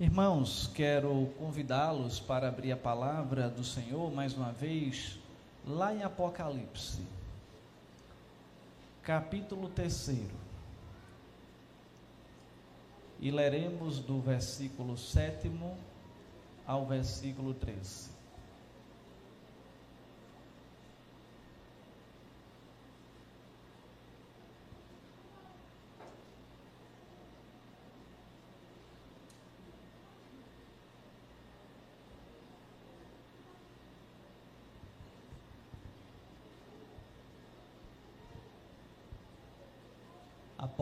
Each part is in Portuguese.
Irmãos, quero convidá-los para abrir a palavra do Senhor mais uma vez, lá em Apocalipse, capítulo 3. E leremos do versículo 7 ao versículo 13.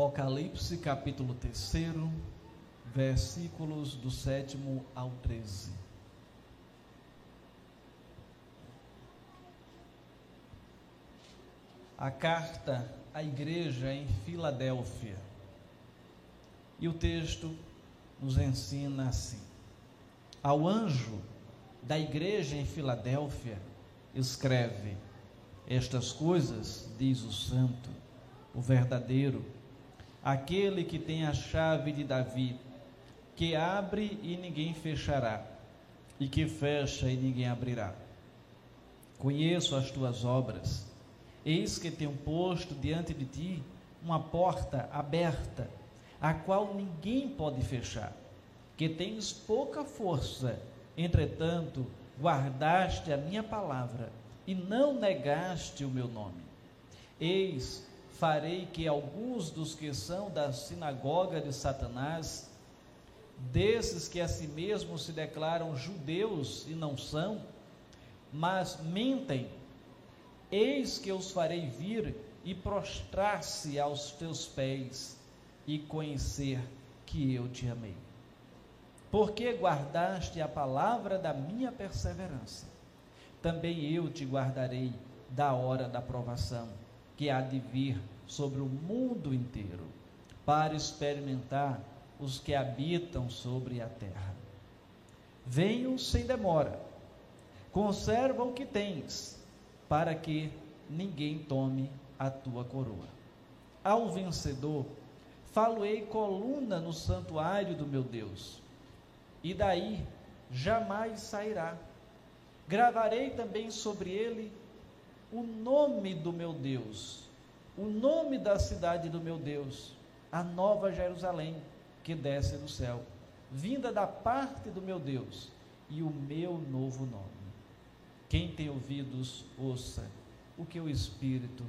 Apocalipse capítulo 3, versículos do 7 ao 13. A carta à igreja em Filadélfia. E o texto nos ensina assim: Ao anjo da igreja em Filadélfia, escreve: Estas coisas diz o santo, o verdadeiro aquele que tem a chave de Davi, que abre e ninguém fechará, e que fecha e ninguém abrirá. Conheço as tuas obras, eis que tenho posto diante de ti uma porta aberta, a qual ninguém pode fechar, que tens pouca força, entretanto, guardaste a minha palavra e não negaste o meu nome. Eis farei que alguns dos que são da sinagoga de Satanás, desses que a si mesmos se declaram judeus e não são, mas mentem, eis que os farei vir e prostrar-se aos teus pés e conhecer que eu te amei. Porque guardaste a palavra da minha perseverança, também eu te guardarei da hora da provação que há de vir sobre o mundo inteiro, para experimentar os que habitam sobre a terra. Venham sem demora, conserva o que tens, para que ninguém tome a tua coroa. Ao vencedor, faloei coluna no santuário do meu Deus, e daí jamais sairá. Gravarei também sobre ele o nome do meu Deus, o nome da cidade do meu Deus, a nova Jerusalém que desce do céu, vinda da parte do meu Deus, e o meu novo nome. Quem tem ouvidos, ouça o que o Espírito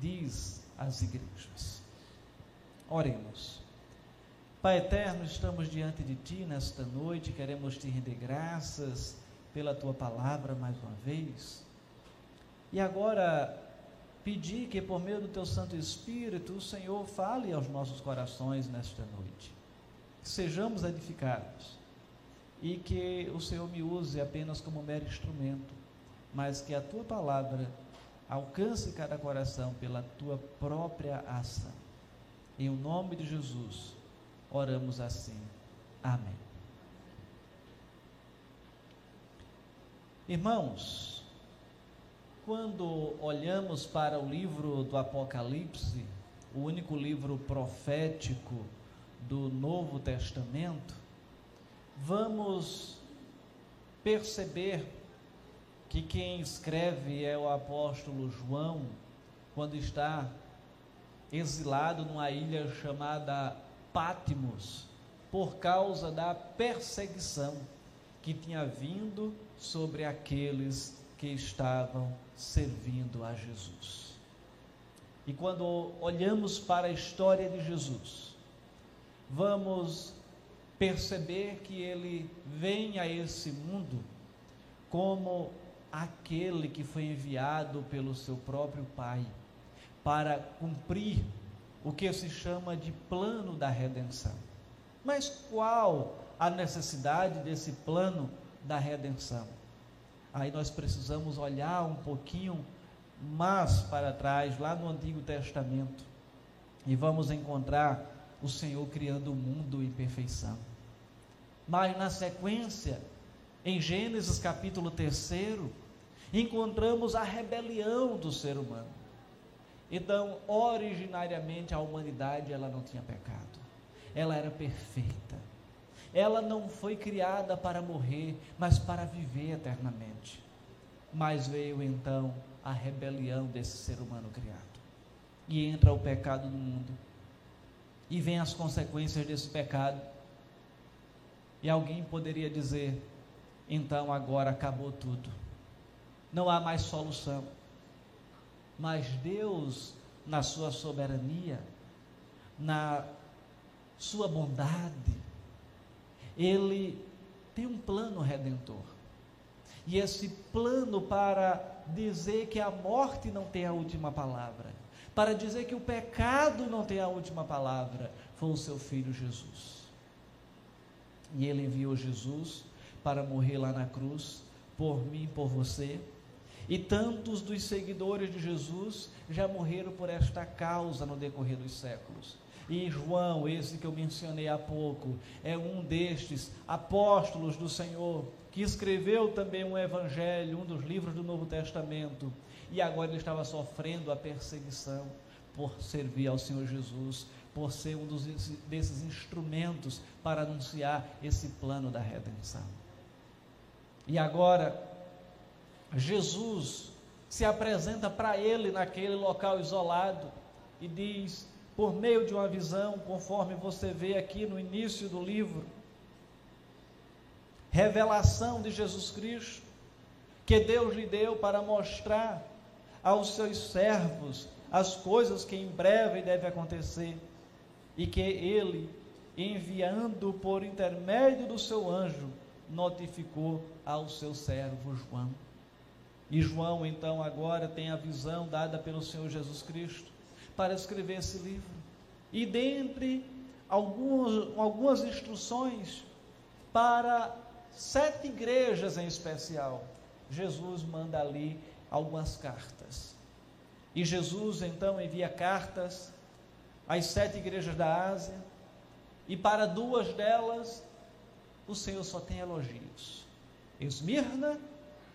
diz às igrejas. Oremos. Pai eterno, estamos diante de Ti nesta noite, queremos te render graças pela Tua palavra mais uma vez e agora, pedir que por meio do teu Santo Espírito, o Senhor fale aos nossos corações nesta noite. Que sejamos edificados e que o Senhor me use apenas como mero instrumento, mas que a tua palavra alcance cada coração pela tua própria ação. Em o nome de Jesus, oramos assim. Amém. Irmãos, quando olhamos para o livro do Apocalipse, o único livro profético do Novo Testamento, vamos perceber que quem escreve é o apóstolo João, quando está exilado numa ilha chamada Pátimos, por causa da perseguição que tinha vindo sobre aqueles que estavam servindo a Jesus. E quando olhamos para a história de Jesus, vamos perceber que ele vem a esse mundo como aquele que foi enviado pelo seu próprio Pai para cumprir o que se chama de plano da redenção. Mas qual a necessidade desse plano da redenção? Aí nós precisamos olhar um pouquinho mais para trás, lá no Antigo Testamento, e vamos encontrar o Senhor criando o mundo em perfeição. Mas na sequência, em Gênesis capítulo 3, encontramos a rebelião do ser humano. Então, originariamente a humanidade ela não tinha pecado. Ela era perfeita. Ela não foi criada para morrer, mas para viver eternamente. Mas veio então a rebelião desse ser humano criado. E entra o pecado no mundo. E vem as consequências desse pecado. E alguém poderia dizer: então agora acabou tudo. Não há mais solução. Mas Deus, na sua soberania, na sua bondade, Ele tem um plano redentor. E esse plano para dizer que a morte não tem a última palavra, para dizer que o pecado não tem a última palavra, foi o seu filho Jesus. E ele enviou Jesus para morrer lá na cruz, por mim e por você. E tantos dos seguidores de Jesus já morreram por esta causa no decorrer dos séculos. E João, esse que eu mencionei há pouco, é um destes apóstolos do Senhor, que escreveu também um evangelho, um dos livros do Novo Testamento, e agora ele estava sofrendo a perseguição por servir ao Senhor Jesus, por ser um dos, desses instrumentos para anunciar esse plano da redenção. E agora, Jesus se apresenta para ele naquele local isolado e diz, por meio de uma visão, conforme você vê aqui no início do livro, revelação de Jesus Cristo, que Deus lhe deu para mostrar aos seus servos as coisas que em breve devem acontecer, e que ele, enviando por intermédio do seu anjo, notificou ao seu servo João. E João, então, agora tem a visão dada pelo Senhor Jesus Cristo para escrever esse livro. E dentre alguns, algumas instruções para sete igrejas em especial, Jesus manda ali algumas cartas. E Jesus então envia cartas às sete igrejas da Ásia, e para duas delas o Senhor só tem elogios. Esmirna,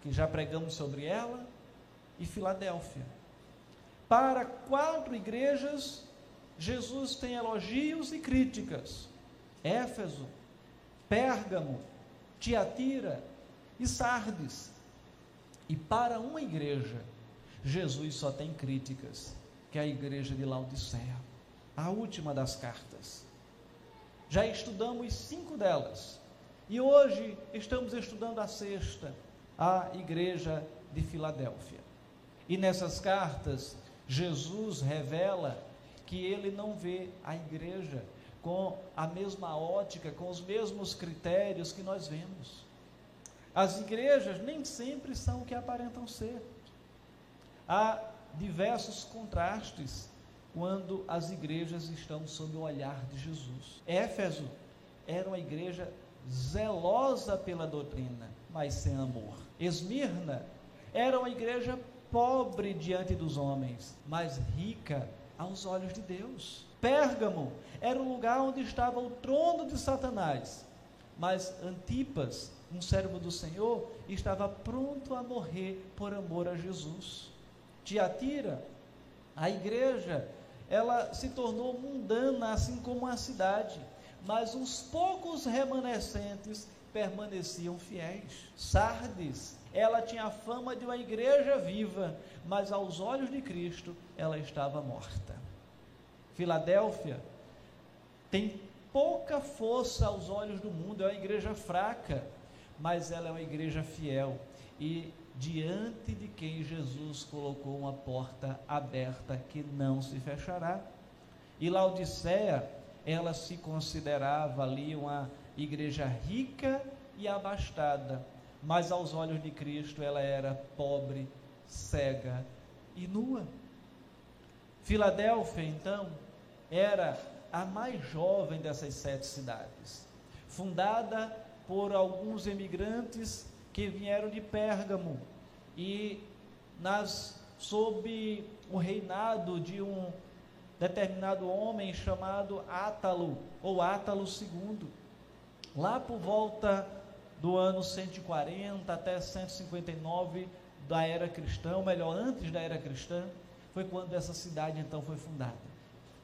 que já pregamos sobre ela, e Filadélfia. Para quatro igrejas, Jesus tem elogios e críticas. Éfeso, Pérgamo, Tiatira e Sardes. E para uma igreja, Jesus só tem críticas, que é a igreja de Laodiceia, a última das cartas. Já estudamos cinco delas. E hoje estamos estudando a sexta, a igreja de Filadélfia. E nessas cartas, Jesus revela que ele não vê a igreja com a mesma ótica, com os mesmos critérios que nós vemos. As igrejas nem sempre são o que aparentam ser. Há diversos contrastes quando as igrejas estão sob o olhar de Jesus. Éfeso era uma igreja zelosa pela doutrina, mas sem amor. Esmirna era uma igreja pobre diante dos homens, mas rica aos olhos de Deus. Pérgamo era o lugar onde estava o trono de Satanás, mas Antipas, um servo do Senhor, estava pronto a morrer por amor a Jesus. Tiatira, a igreja, ela se tornou mundana, assim como a cidade mas os poucos remanescentes permaneciam fiéis. Sardes, ela tinha a fama de uma igreja viva, mas aos olhos de Cristo ela estava morta. Filadélfia tem pouca força aos olhos do mundo, é uma igreja fraca, mas ela é uma igreja fiel e diante de quem Jesus colocou uma porta aberta que não se fechará. E Laodiceia ela se considerava ali uma igreja rica e abastada, mas aos olhos de Cristo ela era pobre, cega e nua. Filadélfia, então, era a mais jovem dessas sete cidades, fundada por alguns emigrantes que vieram de Pérgamo e nas sob o reinado de um determinado homem chamado Átalo, ou Átalo II. Lá por volta do ano 140 até 159 da era cristã, ou melhor, antes da era cristã, foi quando essa cidade então foi fundada.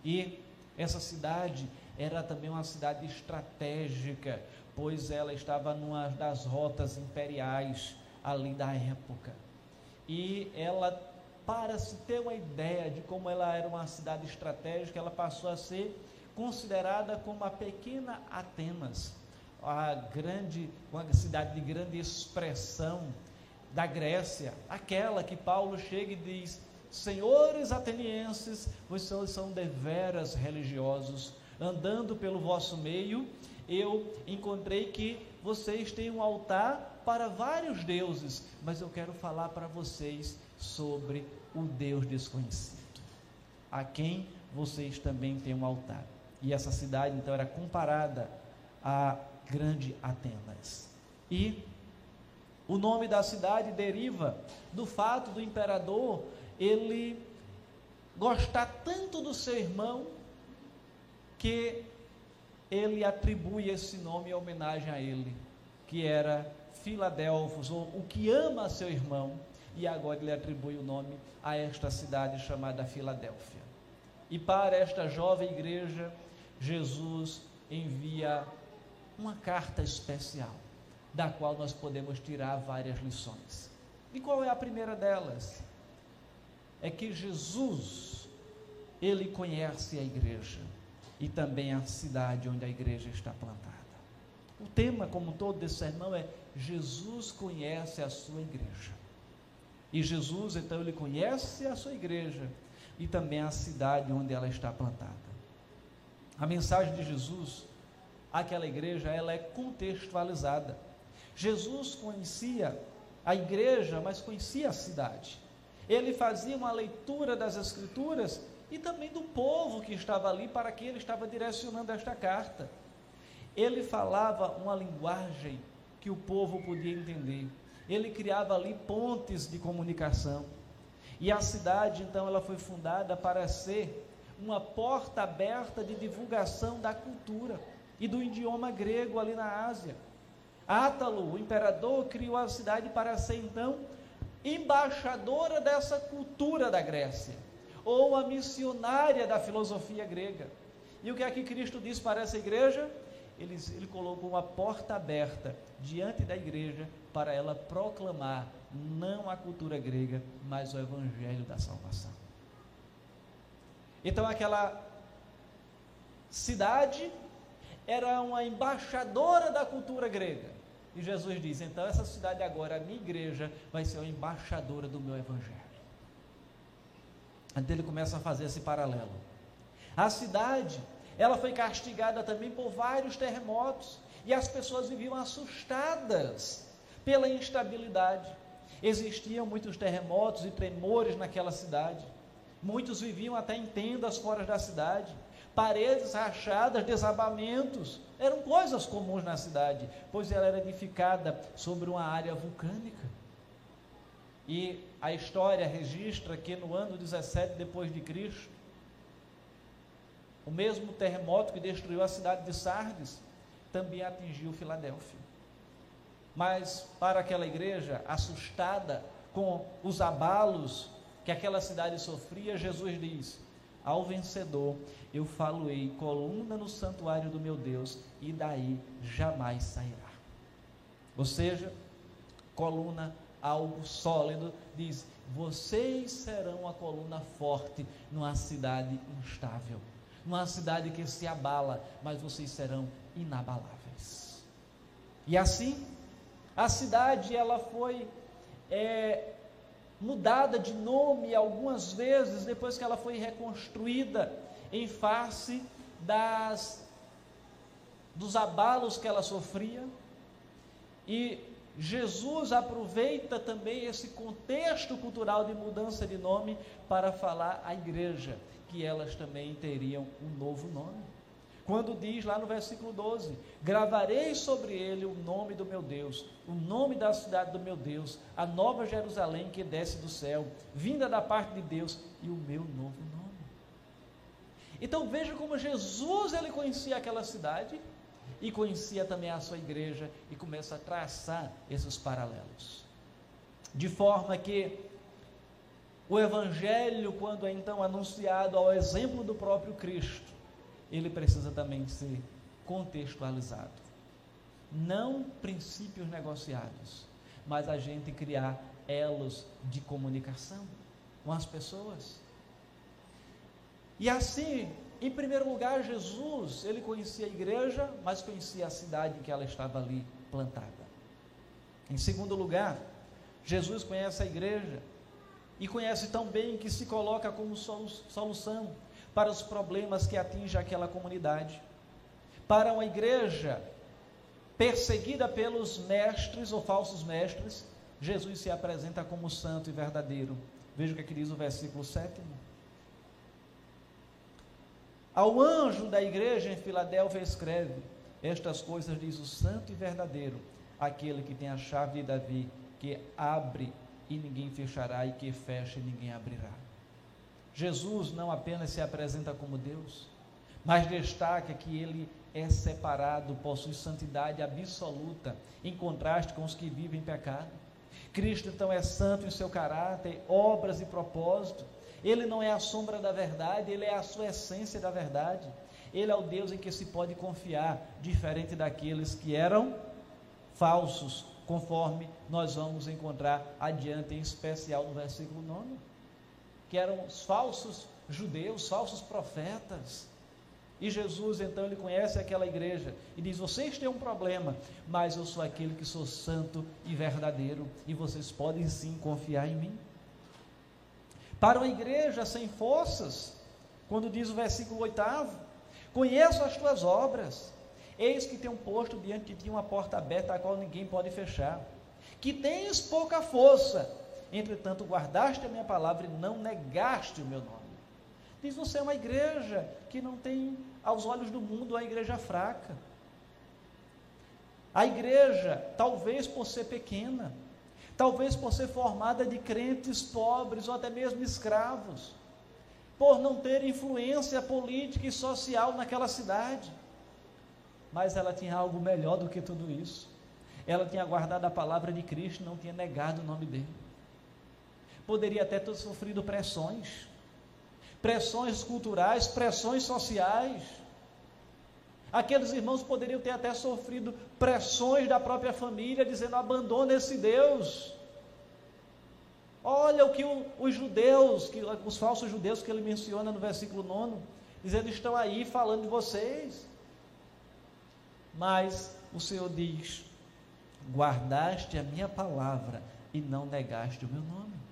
E essa cidade era também uma cidade estratégica, pois ela estava numa das rotas imperiais ali da época. E ela, para se ter uma ideia de como ela era uma cidade estratégica, ela passou a ser considerada como a pequena Atenas, a grande, uma cidade de grande expressão da Grécia, aquela que Paulo chega e diz: Senhores atenienses, vocês são deveras religiosos, andando pelo vosso meio, eu encontrei que vocês têm um altar para vários deuses, mas eu quero falar para vocês sobre o Deus desconhecido, a quem vocês também têm um altar. E essa cidade então era comparada a grande Atenas. E o nome da cidade deriva do fato do imperador ele gostar tanto do seu irmão que ele atribui esse nome em homenagem a ele, que era Filadelfos, ou o que ama seu irmão, e agora ele atribui o nome a esta cidade chamada Filadélfia. E para esta jovem igreja, Jesus envia uma carta especial, da qual nós podemos tirar várias lições. E qual é a primeira delas? É que Jesus, ele conhece a igreja e também a cidade onde a igreja está plantada. O tema, como todo desse sermão, é Jesus conhece a sua igreja. E Jesus, então, ele conhece a sua igreja e também a cidade onde ela está plantada. A mensagem de Jesus àquela igreja, ela é contextualizada. Jesus conhecia a igreja, mas conhecia a cidade. Ele fazia uma leitura das escrituras e também do povo que estava ali para que ele estava direcionando esta carta. Ele falava uma linguagem que o povo podia entender. Ele criava ali pontes de comunicação. E a cidade, então, ela foi fundada para ser uma porta aberta de divulgação da cultura e do idioma grego ali na Ásia. Átalo, o imperador, criou a cidade para ser então embaixadora dessa cultura da Grécia, ou a missionária da filosofia grega. E o que é que Cristo diz para essa igreja? Ele, ele colocou uma porta aberta diante da igreja para ela proclamar não a cultura grega, mas o evangelho da salvação. Então aquela cidade era uma embaixadora da cultura grega. E Jesus diz: então essa cidade agora, a minha igreja, vai ser uma embaixadora do meu evangelho. Então ele começa a fazer esse paralelo. A cidade, ela foi castigada também por vários terremotos e as pessoas viviam assustadas pela instabilidade. Existiam muitos terremotos e tremores naquela cidade. Muitos viviam até em tendas fora da cidade paredes rachadas, desabamentos, eram coisas comuns na cidade, pois ela era edificada sobre uma área vulcânica. E a história registra que no ano 17 depois de Cristo, o mesmo terremoto que destruiu a cidade de Sardes também atingiu Filadélfia. Mas para aquela igreja assustada com os abalos que aquela cidade sofria, Jesus diz: ao vencedor eu faloei coluna no santuário do meu Deus, e daí jamais sairá. Ou seja, coluna, algo sólido, diz: vocês serão a coluna forte numa cidade instável, numa cidade que se abala, mas vocês serão inabaláveis. E assim, a cidade ela foi é, mudada de nome algumas vezes depois que ela foi reconstruída em face das dos abalos que ela sofria. E Jesus aproveita também esse contexto cultural de mudança de nome para falar à igreja que elas também teriam um novo nome. Quando diz lá no versículo 12: Gravarei sobre ele o nome do meu Deus, o nome da cidade do meu Deus, a nova Jerusalém que desce do céu, vinda da parte de Deus, e o meu novo nome. Então veja como Jesus ele conhecia aquela cidade e conhecia também a sua igreja e começa a traçar esses paralelos. De forma que o evangelho, quando é então anunciado ao exemplo do próprio Cristo, ele precisa também ser contextualizado. Não princípios negociados, mas a gente criar elos de comunicação com as pessoas. E assim, em primeiro lugar, Jesus, ele conhecia a igreja, mas conhecia a cidade em que ela estava ali plantada. Em segundo lugar, Jesus conhece a igreja e conhece tão bem que se coloca como solução para os problemas que atingem aquela comunidade. Para uma igreja perseguida pelos mestres ou falsos mestres, Jesus se apresenta como santo e verdadeiro. Veja o que, é que diz o versículo 7. Ao anjo da igreja em Filadélfia escreve: Estas coisas diz o santo e verdadeiro, aquele que tem a chave de Davi, que abre e ninguém fechará, e que fecha e ninguém abrirá. Jesus não apenas se apresenta como Deus, mas destaca que ele é separado, possui santidade absoluta, em contraste com os que vivem em pecado. Cristo então é santo em seu caráter, obras e propósito. Ele não é a sombra da verdade, ele é a sua essência da verdade. Ele é o Deus em que se pode confiar, diferente daqueles que eram falsos, conforme nós vamos encontrar adiante, em especial no versículo 9, que eram os falsos judeus, falsos profetas. E Jesus, então, ele conhece aquela igreja e diz: Vocês têm um problema, mas eu sou aquele que sou santo e verdadeiro, e vocês podem sim confiar em mim. Para uma igreja sem forças, quando diz o versículo 8: Conheço as tuas obras, eis que tenho posto diante de ti uma porta aberta, a qual ninguém pode fechar, que tens pouca força, entretanto guardaste a minha palavra e não negaste o meu nome. Diz: você é uma igreja que não tem, aos olhos do mundo, a igreja fraca. A igreja, talvez por ser pequena, talvez por ser formada de crentes pobres ou até mesmo escravos, por não ter influência política e social naquela cidade, mas ela tinha algo melhor do que tudo isso. Ela tinha guardado a palavra de Cristo, não tinha negado o nome dele. Poderia até ter sofrido pressões, pressões culturais, pressões sociais. Aqueles irmãos poderiam ter até sofrido pressões da própria família, dizendo: abandona esse Deus. Olha o que o, os judeus, que, os falsos judeus que ele menciona no versículo 9, dizendo: estão aí falando de vocês. Mas o Senhor diz: guardaste a minha palavra e não negaste o meu nome.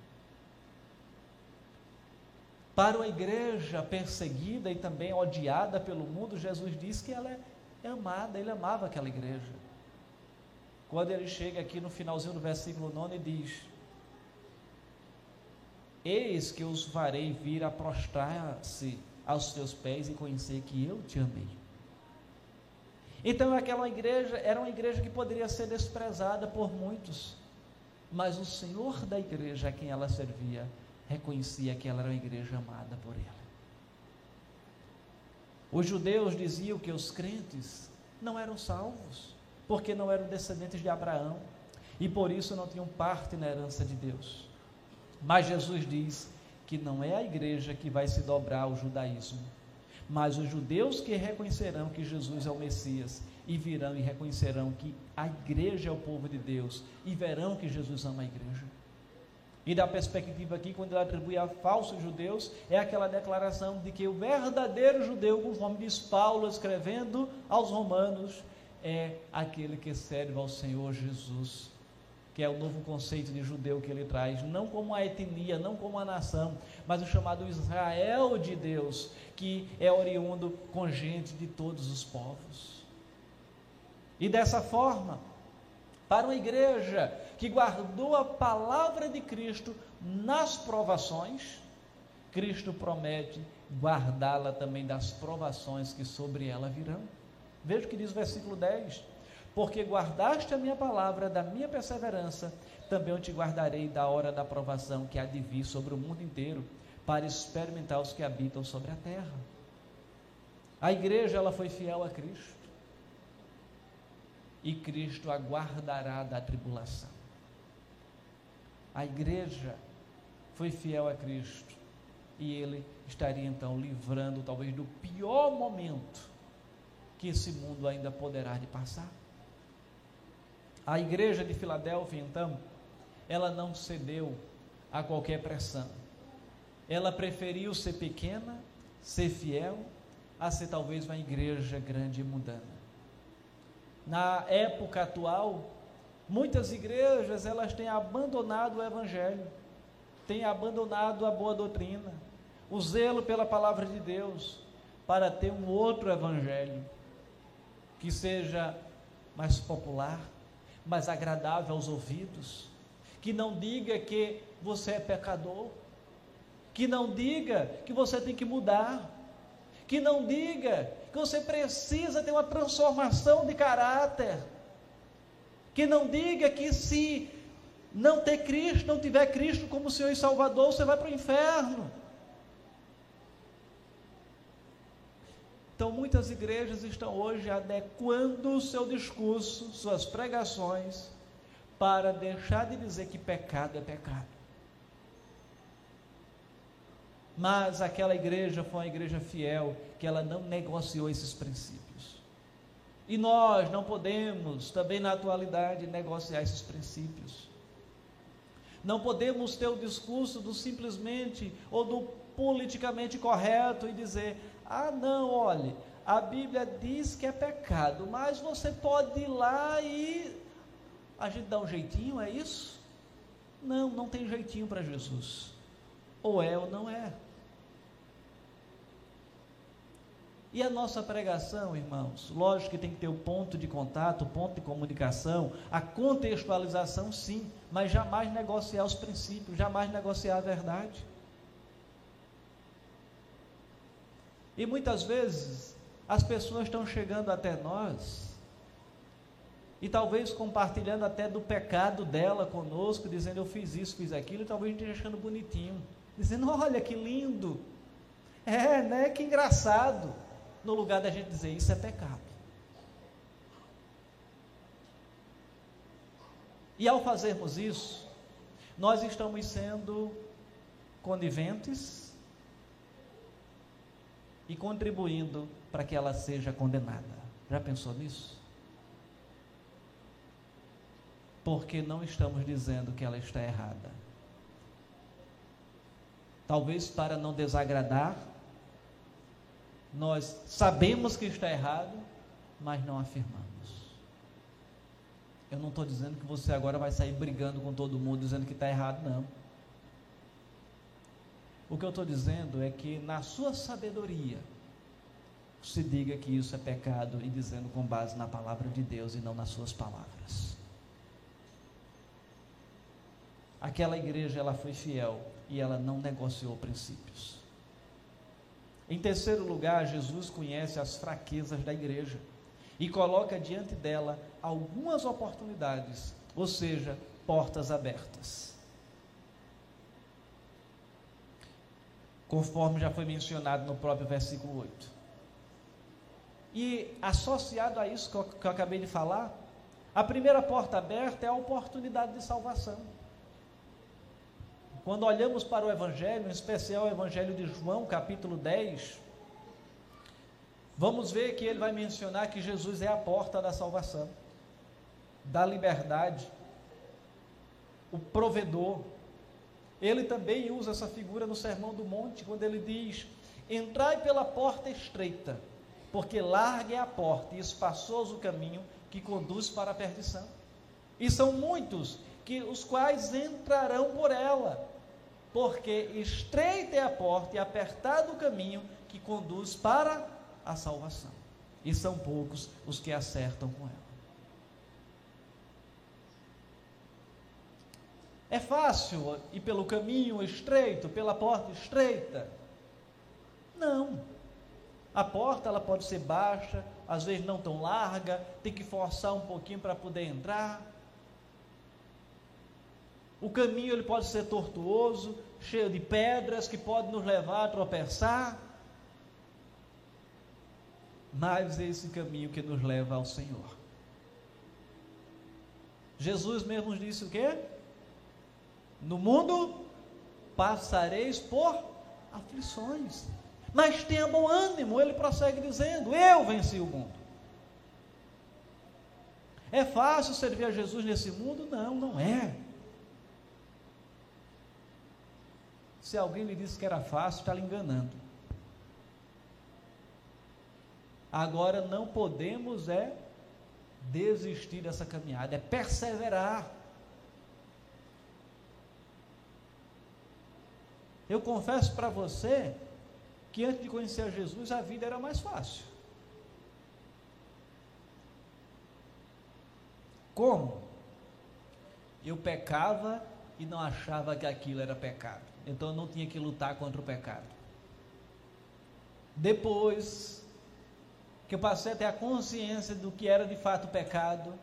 Para uma igreja perseguida e também odiada pelo mundo, Jesus diz que ela é amada, ele amava aquela igreja. Quando ele chega aqui no finalzinho do versículo 9 e diz: Eis que os farei vir a prostrar-se aos teus pés e conhecer que eu te amei. Então aquela igreja era uma igreja que poderia ser desprezada por muitos, mas o Senhor da igreja a quem ela servia reconhecia que ela era uma igreja amada por ele. Os judeus diziam que os crentes não eram salvos, porque não eram descendentes de Abraão e por isso não tinham parte na herança de Deus. Mas Jesus diz que não é a igreja que vai se dobrar ao judaísmo, mas os judeus que reconhecerão que Jesus é o Messias e virão e reconhecerão que a igreja é o povo de Deus e verão que Jesus ama a igreja. E da perspectiva aqui, quando ele atribui a falsos judeus, é aquela declaração de que o verdadeiro judeu, conforme diz Paulo escrevendo aos Romanos, é aquele que serve ao Senhor Jesus, que é o novo conceito de judeu que ele traz, não como a etnia, não como a nação, mas o chamado Israel de Deus, que é oriundo com gente de todos os povos. E dessa forma, para uma igreja que guardou a palavra de Cristo nas provações, Cristo promete guardá-la também das provações que sobre ela virão. Veja o que diz o versículo 10: Porque guardaste a minha palavra da minha perseverança, também eu te guardarei da hora da provação que há de vir sobre o mundo inteiro, para experimentar os que habitam sobre a terra. A igreja ela foi fiel a Cristo. E Cristo aguardará da tribulação. A igreja foi fiel a Cristo e ele estaria então livrando talvez do pior momento que esse mundo ainda poderá de passar. A igreja de Filadélfia, então, ela não cedeu a qualquer pressão. Ela preferiu ser pequena, ser fiel, a ser talvez uma igreja grande e mundana. Na época atual, muitas igrejas elas têm abandonado o evangelho, têm abandonado a boa doutrina, o zelo pela palavra de Deus, para ter um outro evangelho que seja mais popular, mais agradável aos ouvidos, que não diga que você é pecador, que não diga que você tem que mudar, que não diga que você precisa ter uma transformação de caráter, que não diga que se não ter Cristo, não tiver Cristo como Senhor e Salvador, você vai para o inferno. Então, muitas igrejas estão hoje adequando o seu discurso, suas pregações, para deixar de dizer que pecado é pecado. Mas aquela igreja foi uma igreja fiel, que ela não negociou esses princípios. E nós não podemos, também na atualidade, negociar esses princípios. Não podemos ter o discurso do simplesmente ou do politicamente correto e dizer: ah, não, olhe, a Bíblia diz que é pecado, mas você pode ir lá e a gente dá um jeitinho, é isso? Não, não tem jeitinho para Jesus. Ou é ou não é. E a nossa pregação, irmãos, lógico que tem que ter o ponto de contato, o ponto de comunicação, a contextualização, sim, mas jamais negociar os princípios, jamais negociar a verdade. E muitas vezes as pessoas estão chegando até nós e talvez compartilhando até do pecado dela conosco, dizendo eu fiz isso, fiz aquilo, e talvez a gente esteja achando bonitinho, dizendo olha que lindo, é, né? Que engraçado, no lugar da gente dizer isso é pecado. E ao fazermos isso, nós estamos sendo coniventes e contribuindo para que ela seja condenada. Já pensou nisso? Porque não estamos dizendo que ela está errada. Talvez para não desagradar, nós sabemos que está errado, mas não afirmamos. Eu não estou dizendo que você agora vai sair brigando com todo mundo dizendo que está errado, não. O que eu estou dizendo é que na sua sabedoria, se diga que isso é pecado e dizendo com base na palavra de Deus e não nas suas palavras. Aquela igreja ela foi fiel e ela não negociou princípios. Em terceiro lugar, Jesus conhece as fraquezas da igreja e coloca diante dela algumas oportunidades, ou seja, portas abertas. conforme já foi mencionado no próprio versículo 8. E associado a isso que eu, que eu acabei de falar, a primeira porta aberta é a oportunidade de salvação. Quando olhamos para o Evangelho, em especial o Evangelho de João, capítulo 10, vamos ver que ele vai mencionar que Jesus é a porta da salvação, da liberdade, o provedor, ele também usa essa figura no Sermão do Monte, quando ele diz: Entrai pela porta estreita, porque larga é a porta e espaçoso o caminho que conduz para a perdição. E são muitos que os quais entrarão por ela, porque estreita é a porta e apertado o caminho que conduz para a salvação. E são poucos os que acertam com ela. É fácil ir pelo caminho estreito, pela porta estreita? Não. A porta ela pode ser baixa, às vezes não tão larga, tem que forçar um pouquinho para poder entrar. O caminho ele pode ser tortuoso, cheio de pedras que pode nos levar a tropeçar. mas é esse caminho que nos leva ao Senhor. Jesus mesmo disse o quê? No mundo passareis por aflições. Mas tenha bom ânimo, ele prossegue dizendo: Eu venci o mundo. É fácil servir a Jesus nesse mundo? Não, não é. Se alguém lhe disse que era fácil, está lhe enganando. Agora não podemos é desistir dessa caminhada, é perseverar. Eu confesso para você que antes de conhecer Jesus a vida era mais fácil. Como? Eu pecava e não achava que aquilo era pecado. Então eu não tinha que lutar contra o pecado. Depois que eu passei a ter a consciência do que era de fato pecado,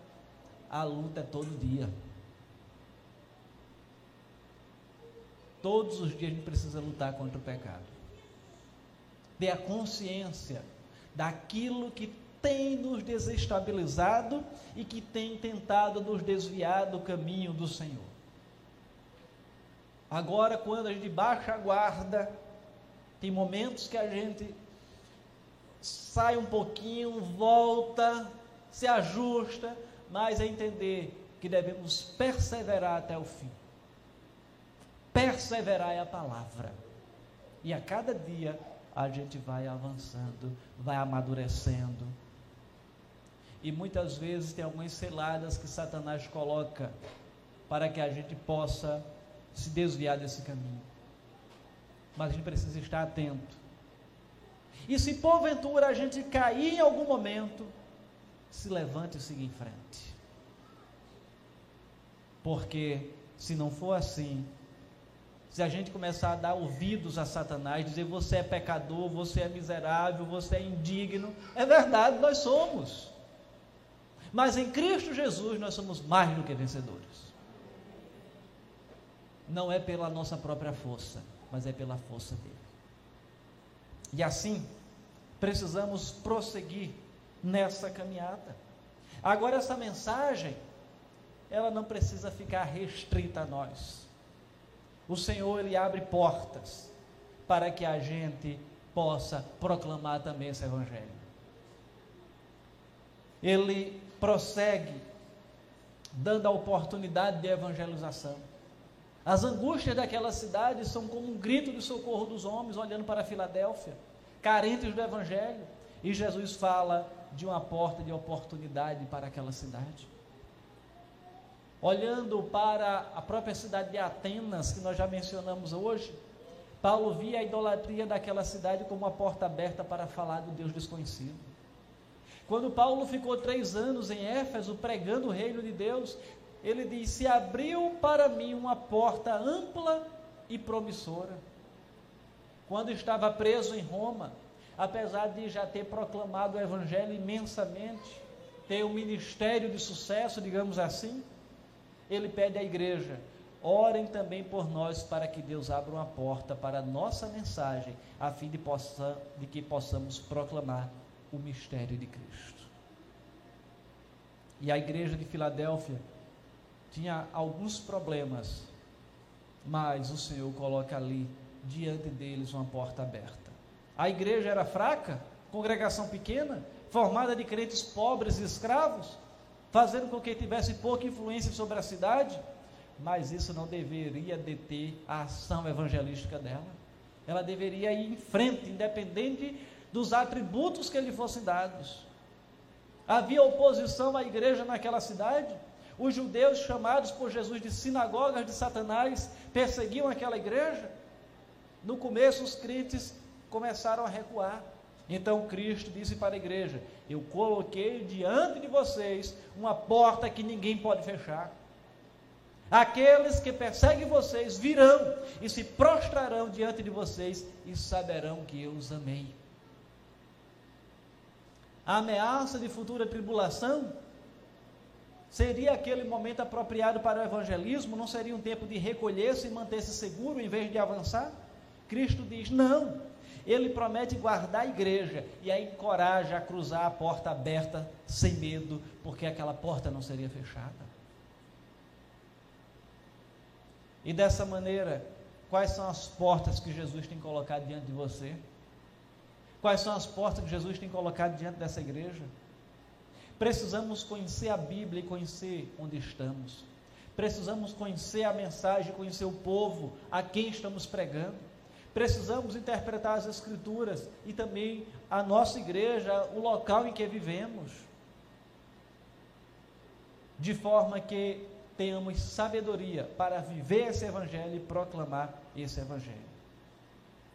a luta é todo dia. Todos os dias a gente precisa lutar contra o pecado. Ter a consciência daquilo que tem nos desestabilizado e que tem tentado nos desviar do caminho do Senhor. Agora, quando a gente baixa a guarda, tem momentos que a gente sai um pouquinho, volta, se ajusta, mas é entender que devemos perseverar até o fim. Perseverar é a palavra. E a cada dia a gente vai avançando, vai amadurecendo. E muitas vezes tem algumas seladas que Satanás coloca para que a gente possa se desviar desse caminho. Mas a gente precisa estar atento. E se porventura a gente cair em algum momento, se levante e siga em frente. Porque se não for assim, se a gente começar a dar ouvidos a Satanás, dizer você é pecador, você é miserável, você é indigno, é verdade, nós somos. Mas em Cristo Jesus nós somos mais do que vencedores não é pela nossa própria força, mas é pela força dele. E assim, precisamos prosseguir nessa caminhada. Agora, essa mensagem, ela não precisa ficar restrita a nós. O Senhor, Ele abre portas para que a gente possa proclamar também esse Evangelho. Ele prossegue dando a oportunidade de evangelização. As angústias daquela cidade são como um grito de socorro dos homens olhando para Filadélfia, carentes do Evangelho. E Jesus fala de uma porta de oportunidade para aquela cidade. Olhando para a própria cidade de Atenas, que nós já mencionamos hoje, Paulo via a idolatria daquela cidade como uma porta aberta para falar do Deus desconhecido. Quando Paulo ficou três anos em Éfeso pregando o reino de Deus, ele diz: Se abriu para mim uma porta ampla e promissora. Quando estava preso em Roma, apesar de já ter proclamado o Evangelho imensamente, ter um ministério de sucesso, digamos assim, ele pede à igreja: orem também por nós para que Deus abra uma porta para a nossa mensagem, a fim de, possa, de que possamos proclamar o mistério de Cristo. E a igreja de Filadélfia tinha alguns problemas, mas o Senhor coloca ali diante deles uma porta aberta. A igreja era fraca, congregação pequena, formada de crentes pobres e escravos, fazendo com que tivesse pouca influência sobre a cidade, mas isso não deveria deter a ação evangelística dela. Ela deveria ir em frente, independente dos atributos que lhe fossem dados. Havia oposição à igreja naquela cidade, os judeus chamados por Jesus de sinagogas de Satanás perseguiam aquela igreja. No começo, os crentes começaram a recuar. Então Cristo disse para a igreja: Eu coloquei diante de vocês uma porta que ninguém pode fechar. Aqueles que perseguem vocês virão e se prostrarão diante de vocês e saberão que eu os amei. A ameaça de futura tribulação Seria aquele momento apropriado para o evangelismo? Não seria um tempo de recolher-se e manter-se seguro em vez de avançar? Cristo diz: não, Ele promete guardar a igreja e aí encoraja a cruzar a porta aberta sem medo, porque aquela porta não seria fechada. E dessa maneira, quais são as portas que Jesus tem colocado diante de você? Quais são as portas que Jesus tem colocado diante dessa igreja? Precisamos conhecer a Bíblia e conhecer onde estamos. Precisamos conhecer a mensagem, conhecer o povo a quem estamos pregando. Precisamos interpretar as Escrituras e também a nossa igreja, o local em que vivemos, de forma que tenhamos sabedoria para viver esse evangelho e proclamar esse evangelho.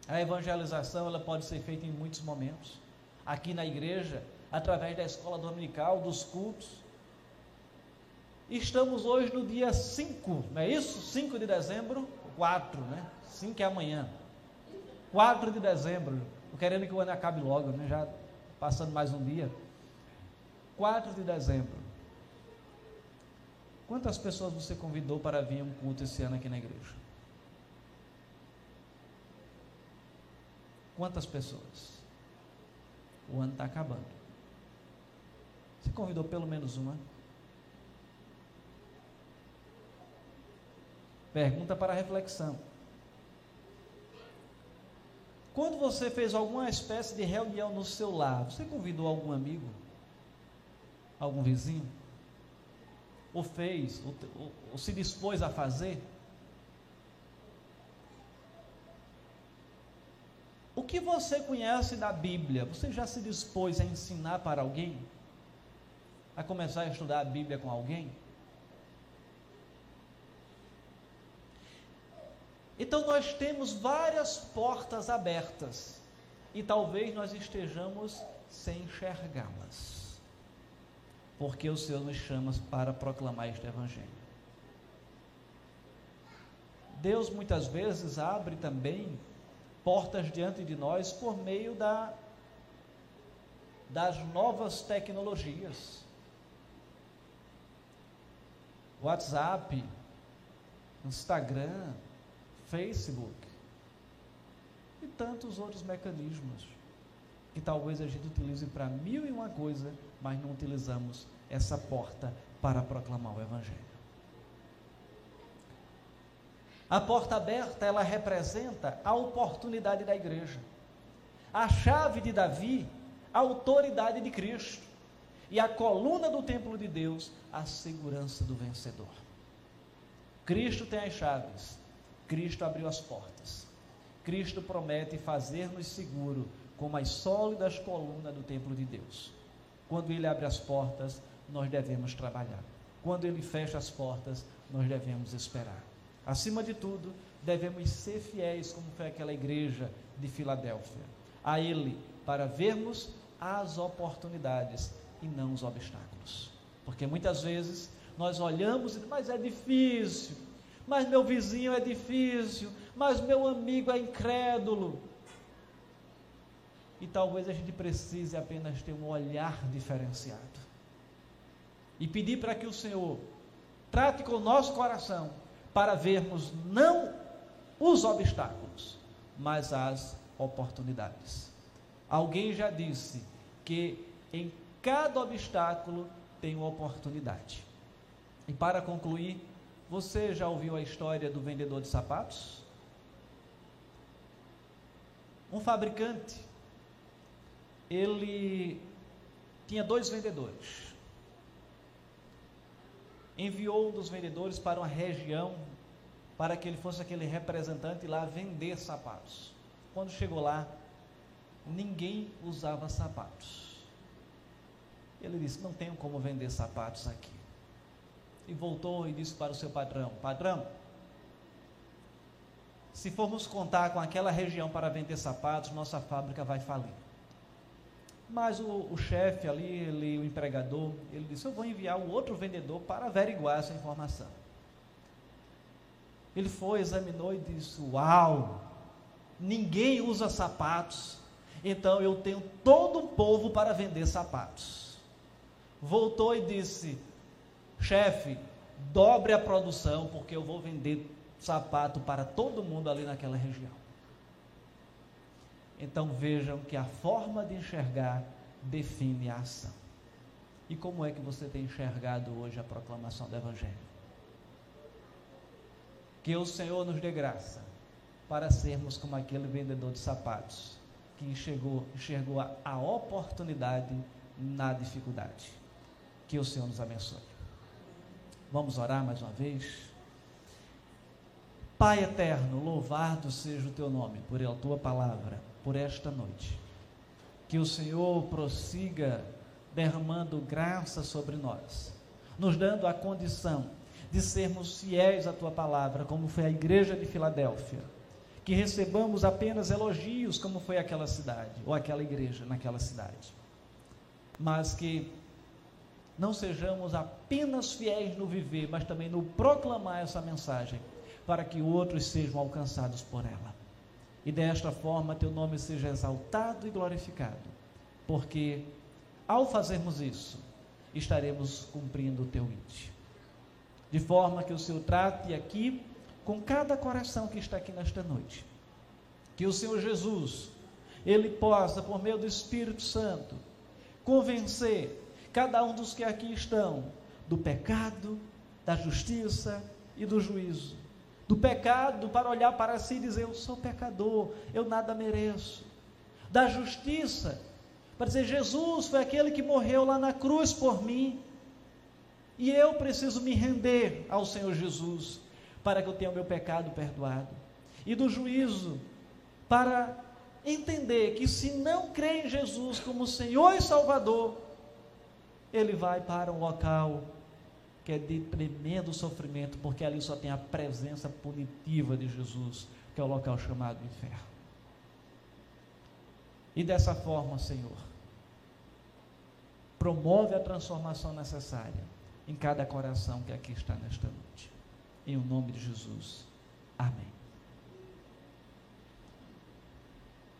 A evangelização ela pode ser feita em muitos momentos. Aqui na igreja, através da escola dominical, dos cultos. Estamos hoje no dia 5, não é isso? 5 de dezembro, 4, né? 5 é amanhã. 4 de dezembro. Querendo que o ano acabe logo, né? Já passando mais um dia. 4 de dezembro. Quantas pessoas você convidou para vir a um culto esse ano aqui na igreja? Quantas pessoas? O ano está acabando. Você convidou pelo menos uma? Pergunta para reflexão. Quando você fez alguma espécie de reunião no seu lar, você convidou algum amigo? Algum vizinho? ou fez, ou, ou, ou se dispôs a fazer? O que você conhece da Bíblia, você já se dispôs a ensinar para alguém? A começar a estudar a Bíblia com alguém? Então nós temos várias portas abertas e talvez nós estejamos sem enxergá-las porque o Senhor nos chama para proclamar este Evangelho. Deus muitas vezes abre também portas diante de nós por meio da, das novas tecnologias. WhatsApp, Instagram, Facebook e tantos outros mecanismos que talvez a gente utilize para mil e uma coisa mas não utilizamos essa porta para proclamar o Evangelho. A porta aberta, ela representa a oportunidade da igreja. A chave de Davi, a autoridade de Cristo. E a coluna do templo de Deus, a segurança do vencedor. Cristo tem as chaves. Cristo abriu as portas. Cristo promete fazer-nos seguro como as sólidas colunas do templo de Deus. Quando Ele abre as portas, nós devemos trabalhar. Quando Ele fecha as portas, nós devemos esperar. Acima de tudo, devemos ser fiéis, como foi aquela igreja de Filadélfia, a Ele, para vermos as oportunidades e não os obstáculos. Porque muitas vezes nós olhamos e mas é difícil, mas meu vizinho é difícil, mas meu amigo é incrédulo. E talvez a gente precise apenas ter um olhar diferenciado. E pedir para que o Senhor trate com o nosso coração para vermos não os obstáculos, mas as oportunidades. Alguém já disse que em cada obstáculo tem uma oportunidade. E para concluir, você já ouviu a história do vendedor de sapatos? Um fabricante ele tinha dois vendedores. Enviou um dos vendedores para uma região para que ele fosse aquele representante lá vender sapatos. Quando chegou lá, ninguém usava sapatos. Ele disse: Não tenho como vender sapatos aqui. E voltou e disse para o seu padrão: Padrão, se formos contar com aquela região para vender sapatos, nossa fábrica vai falir. Mas o, o chefe ali, ele, o empregador, ele disse: Eu vou enviar um outro vendedor para averiguar essa informação. Ele foi, examinou e disse: Uau, ninguém usa sapatos, então eu tenho todo o povo para vender sapatos. Voltou e disse: Chefe, dobre a produção, porque eu vou vender sapato para todo mundo ali naquela região. então vejam que a forma de enxergar define a ação. E como é que você tem enxergado hoje a proclamação do Evangelho? Que o Senhor nos dê graça para sermos como aquele vendedor de sapatos que enxergou, enxergou a, a oportunidade na dificuldade. Que o Senhor nos abençoe. Vamos orar mais uma vez. Pai eterno, louvado seja o teu nome por a tua palavra, por esta noite. Que o Senhor prossiga derramando graça sobre nós, nos dando a condição de sermos fiéis à tua palavra, como foi a igreja de Filadélfia. Que recebamos apenas elogios, como foi aquela cidade, ou aquela igreja naquela cidade. Mas que não sejamos apenas fiéis no viver, mas também no proclamar essa mensagem para que outros sejam alcançados por ela. E desta forma teu nome seja exaltado e glorificado, porque ao fazermos isso, estaremos cumprindo o teu índice. De forma que o Senhor trate aqui com cada coração que está aqui nesta noite. Que o Senhor Jesus, Ele possa, por meio do Espírito Santo, convencer cada um dos que aqui estão do pecado, da justiça e do juízo do pecado para olhar para si e dizer: Eu sou pecador, eu nada mereço. Da justiça para dizer: Jesus foi aquele que morreu lá na cruz por mim. E eu preciso me render ao Senhor Jesus para que eu tenha o meu pecado perdoado. E do juízo para entender que se não crê em Jesus como Senhor e Salvador, ele vai para um local que é de tremendo sofrimento, porque ali só tem a presença punitiva de Jesus, que é o local chamado inferno. E dessa forma, Senhor, promove a transformação necessária em cada coração que aqui está nesta noite. Em o nome de Jesus. Amém.